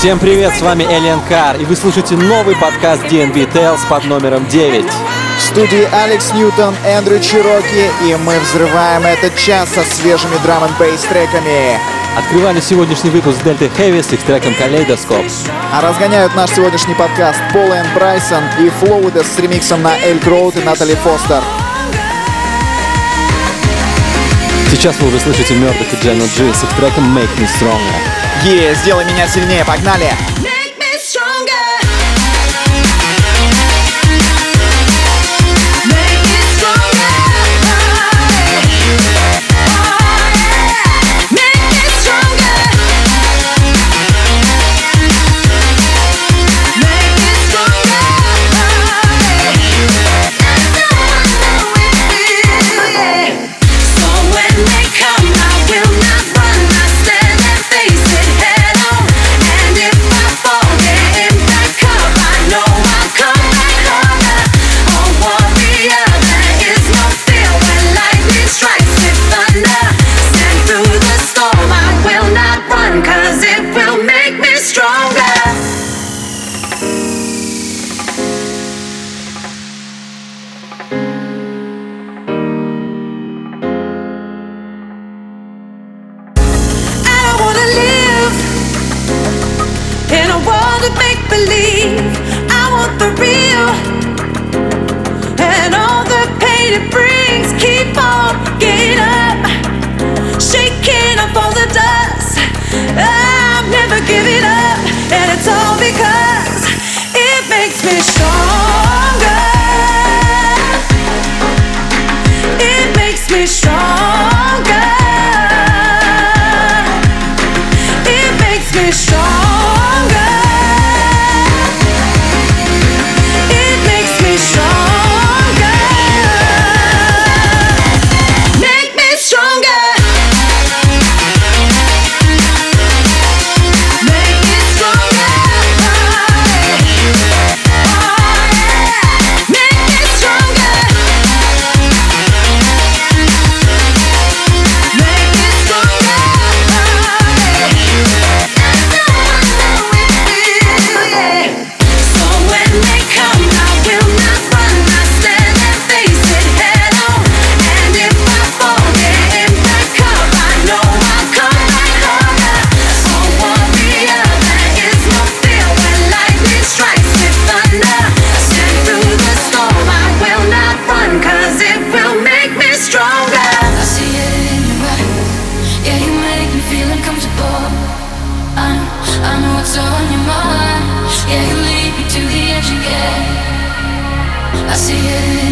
Всем привет, с вами Элиан Кар, и вы слушаете новый подкаст DNB Tales под номером 9. В студии Алекс Ньютон, Эндрю Чироки, и мы взрываем этот час со свежими драм н бейс треками. Открывали сегодняшний выпуск Дельты Хэви с их треком Калейдоскоп. А разгоняют наш сегодняшний подкаст Пол Энн Брайсон и Флоудес с ремиксом на Эль Гроуд и Натали Фостер. Сейчас вы уже слышите Мёрдок и Джану Джи с их треком Make Me Stronger. Сделай меня сильнее, погнали! see it.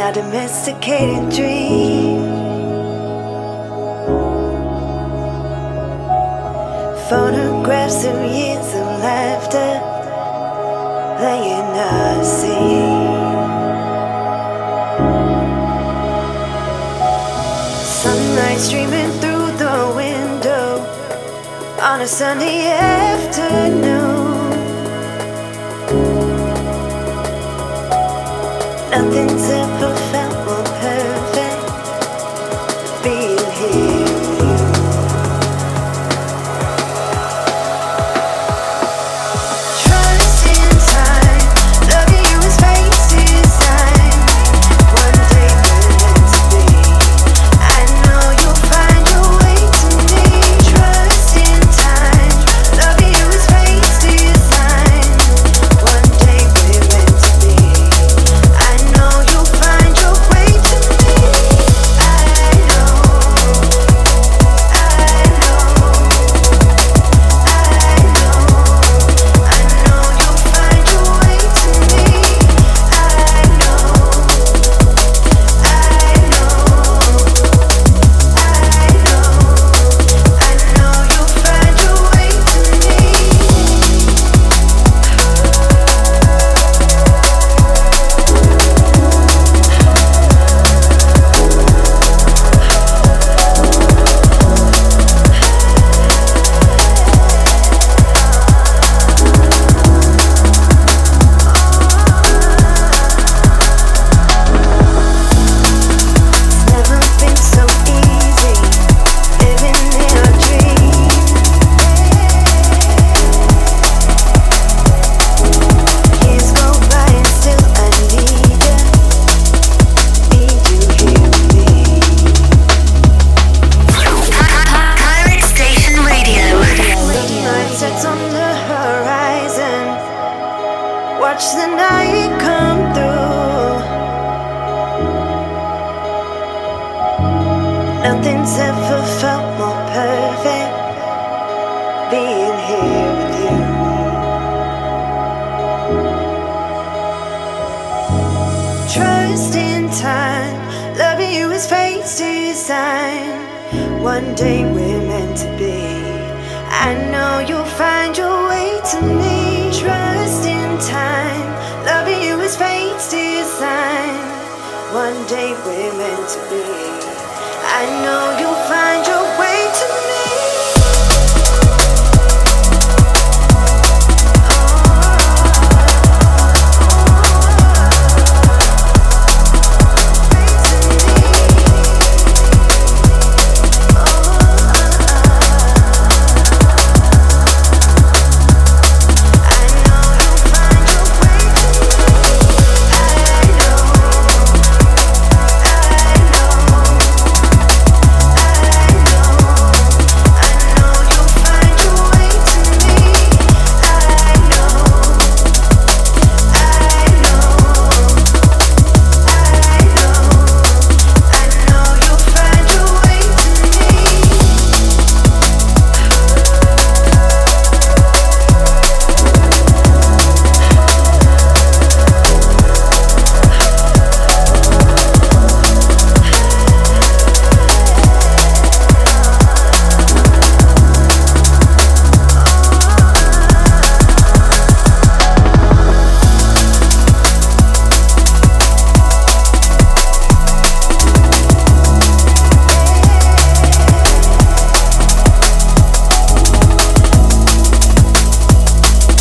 not a domesticated dream. Photographs of years of laughter laying unseen. Sunlight streaming through the window on a sunny afternoon. nothing to prove.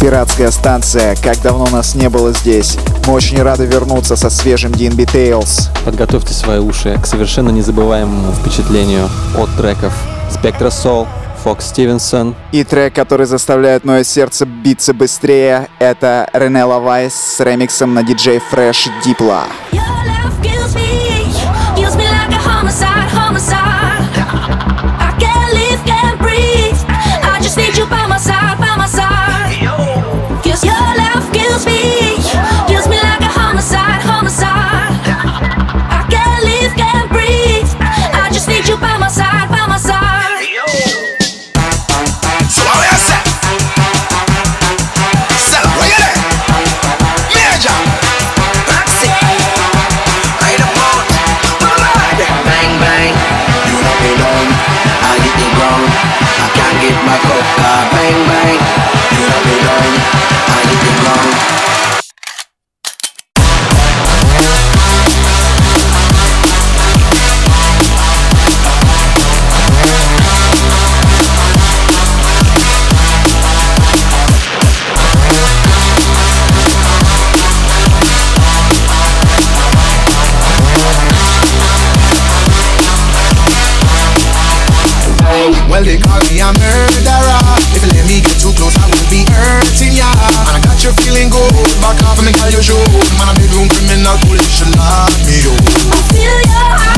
пиратская станция. Как давно нас не было здесь. Мы очень рады вернуться со свежим DNB Tales. Подготовьте свои уши к совершенно незабываемому впечатлению от треков Spectra Soul, Фокс Стивенсон. И трек, который заставляет мое сердце биться быстрее, это Рене Лавайс с ремиксом на *DJ Fresh Diplo. Homicide, homicide. A murderer. If you let me get too close, I will be hurting ya. And I got you feeling good. Back off and me call you show. Man, I'm bedroom criminal, police should lock me up. I feel your heartbeat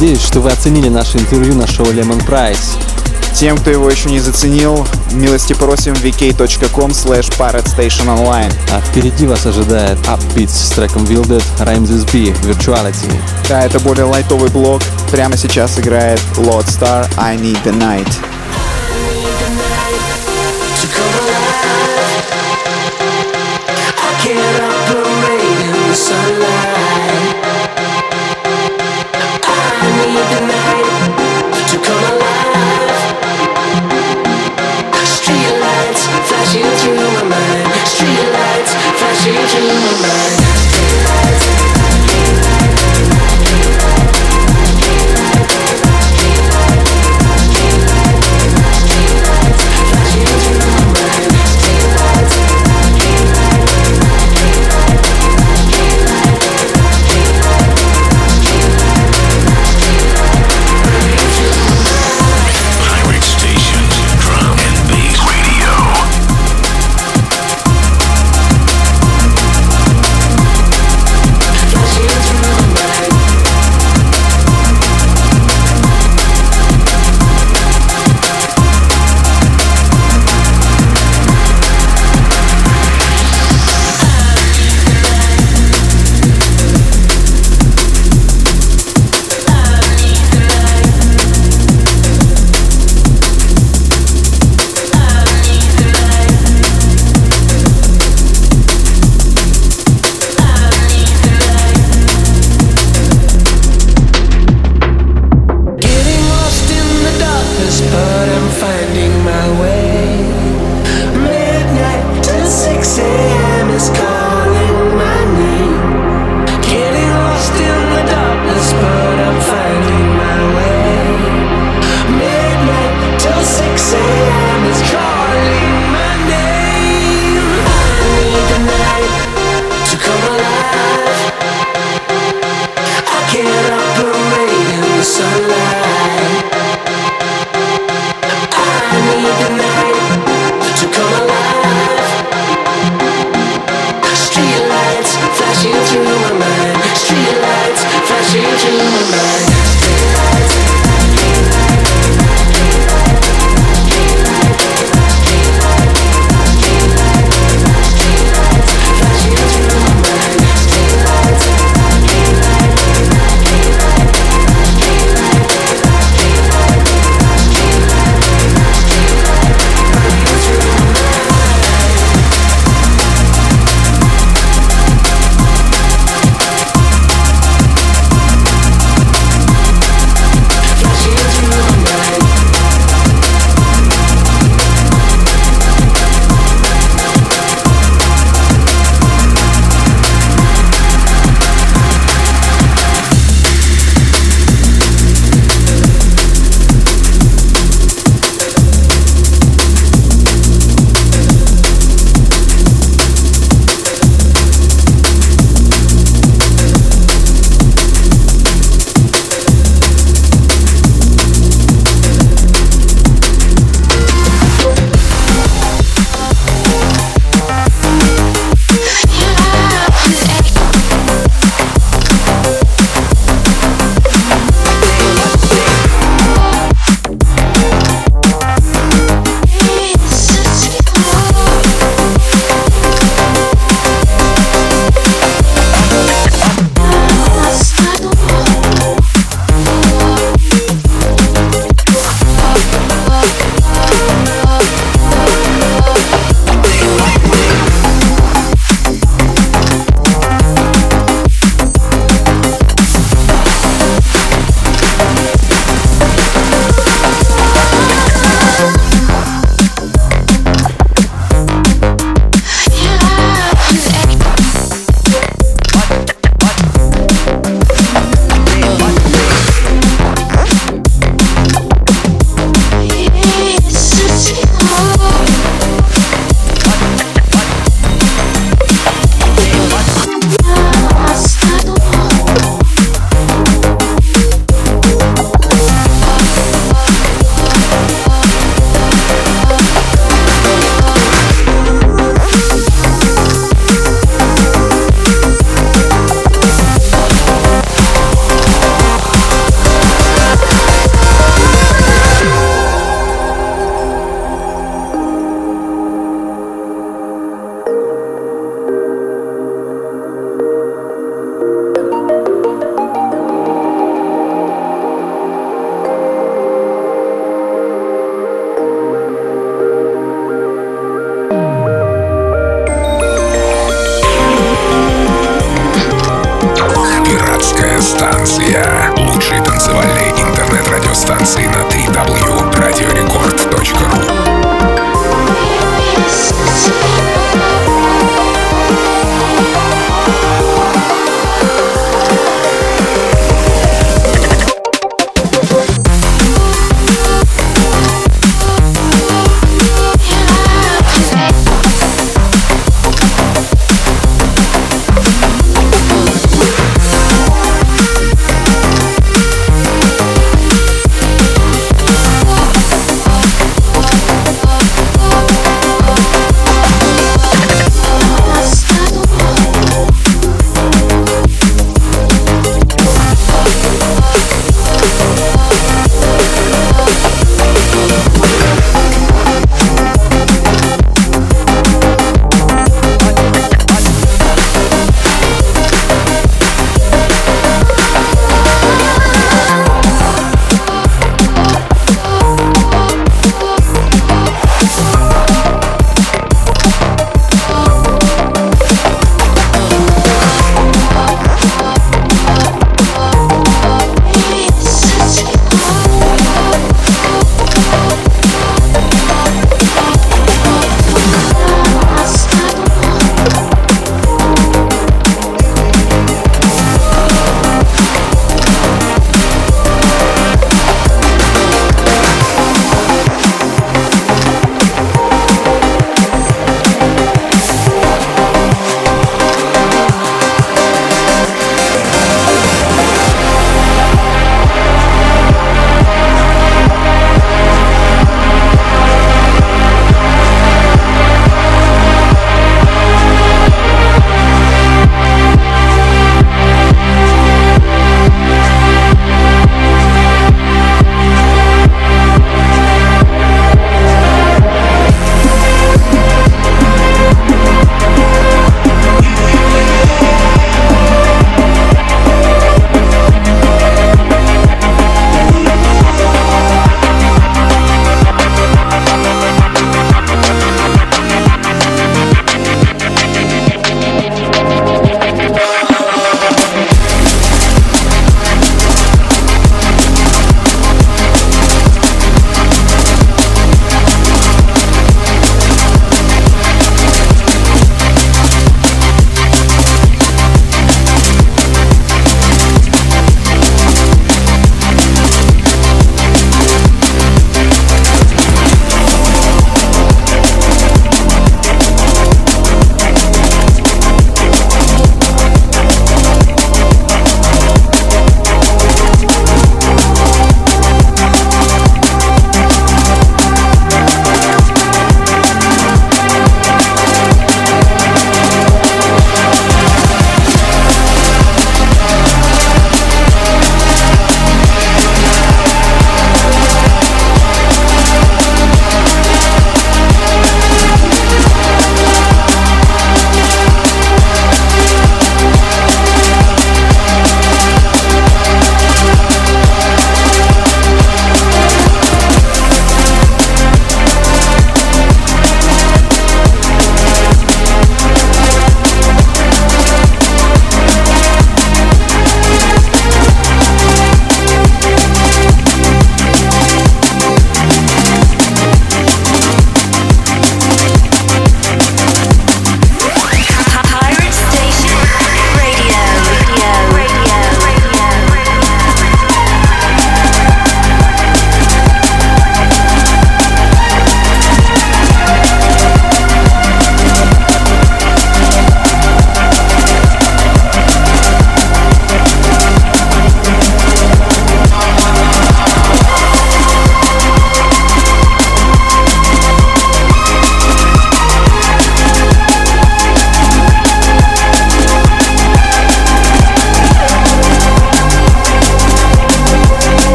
Надеюсь, что вы оценили наше интервью на шоу Lemon Price. Тем, кто его еще не заценил, милости просим vk.com slash Online. А впереди вас ожидает Upbeats с треком Wilded, Rhymes is B, Virtuality. Да, это более лайтовый блок. Прямо сейчас играет Lord Star I Need the Night.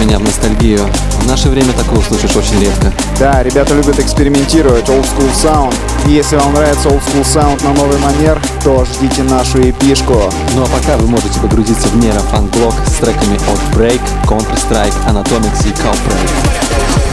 Меня в ностальгию. В наше время такое услышишь очень редко. Да, ребята любят экспериментировать, old school sound. И если вам нравится old school sound на новый манер, то ждите нашу эпишку. Ну а пока вы можете погрузиться в нейрофанк-блок с треками от Break, Counter-Strike, Anatomics и Cowbreak.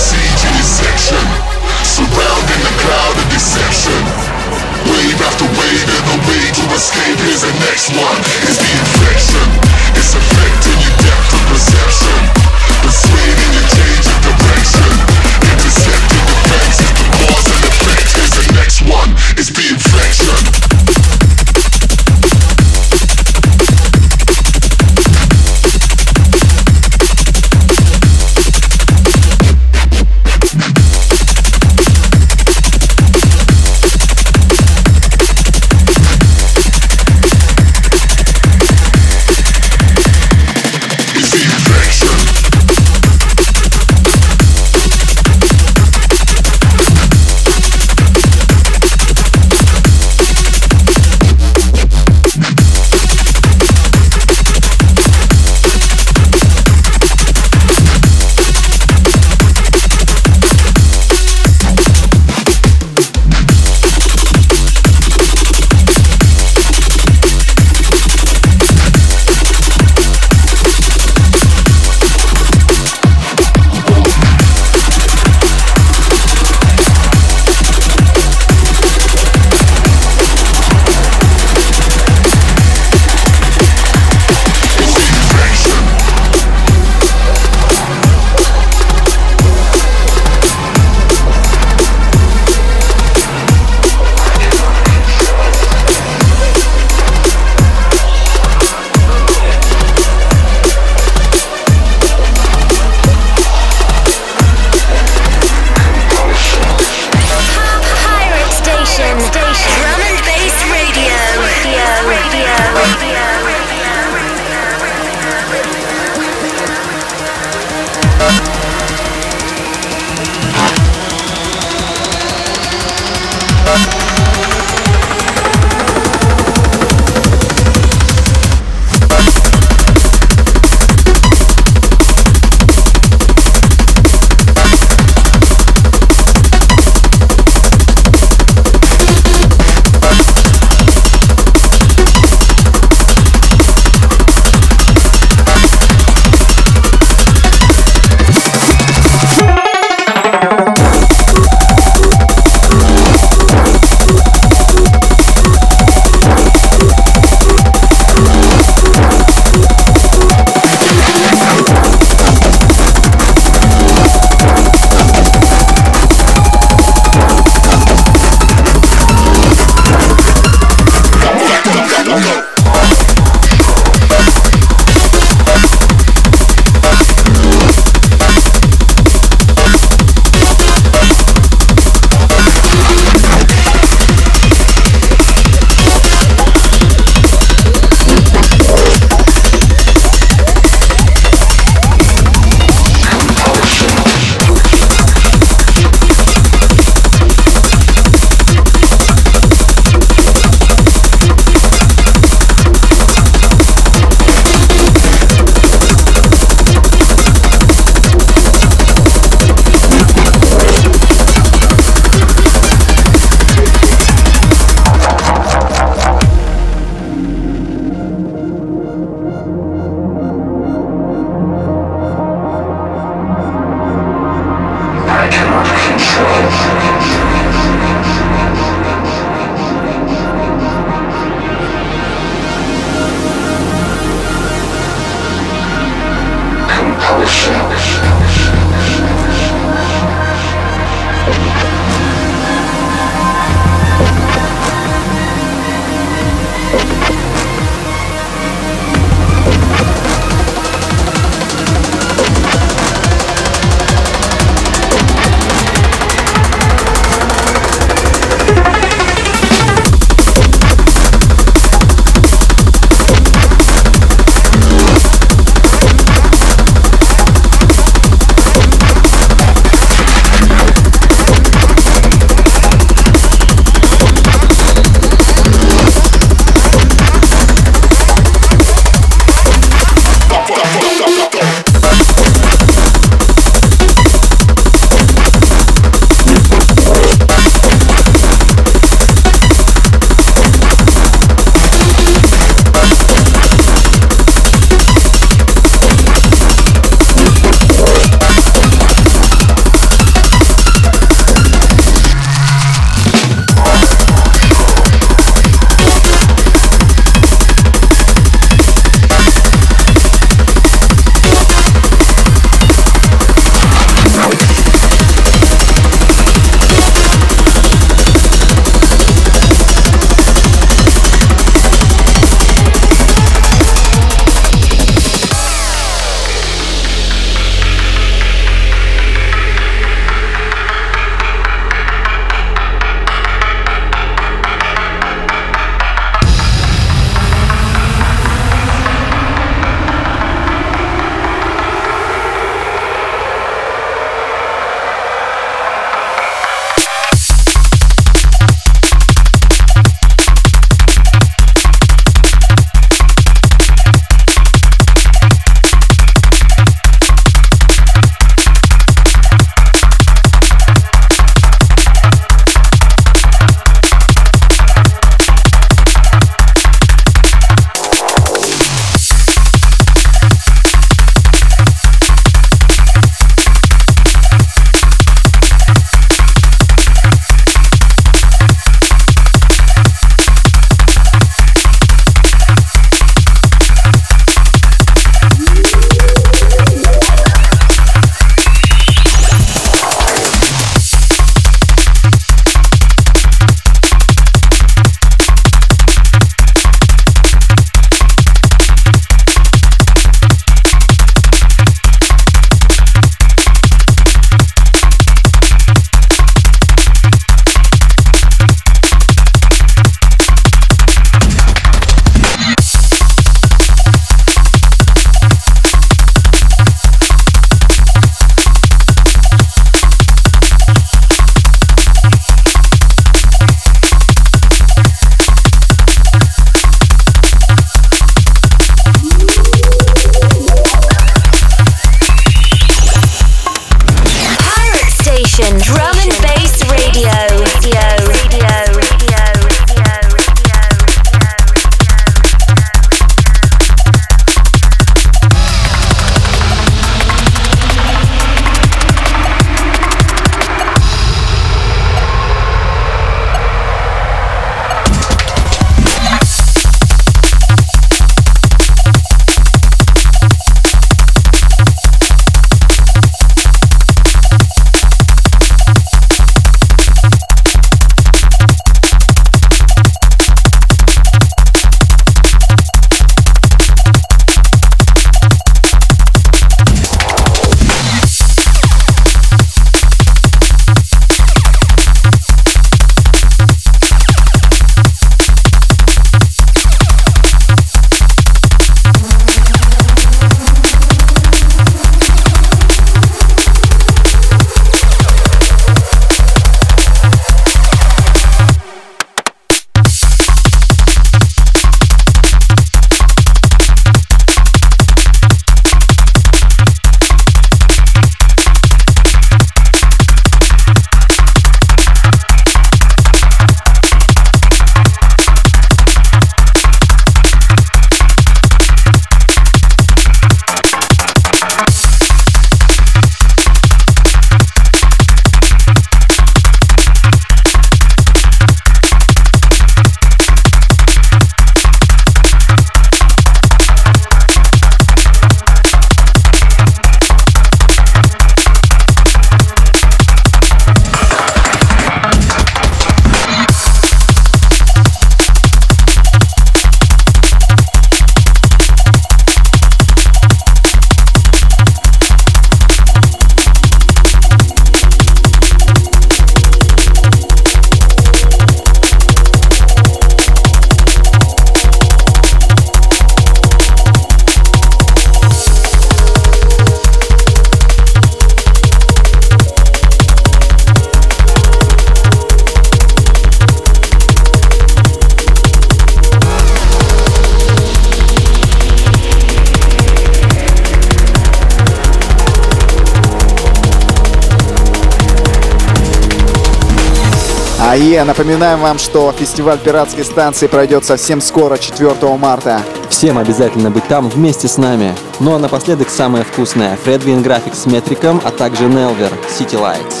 И напоминаем вам, что фестиваль пиратской станции пройдет совсем скоро, 4 марта. Всем обязательно быть там вместе с нами. Ну а напоследок самое вкусное. Фредвин График с метриком, а также Нелвер City Lights.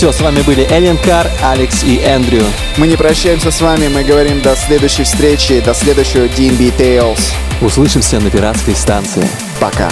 Все, с вами были Эллен Кар, Алекс и Эндрю. Мы не прощаемся с вами, мы говорим до следующей встречи, до следующего DNB Tales. Услышимся на пиратской станции. Пока.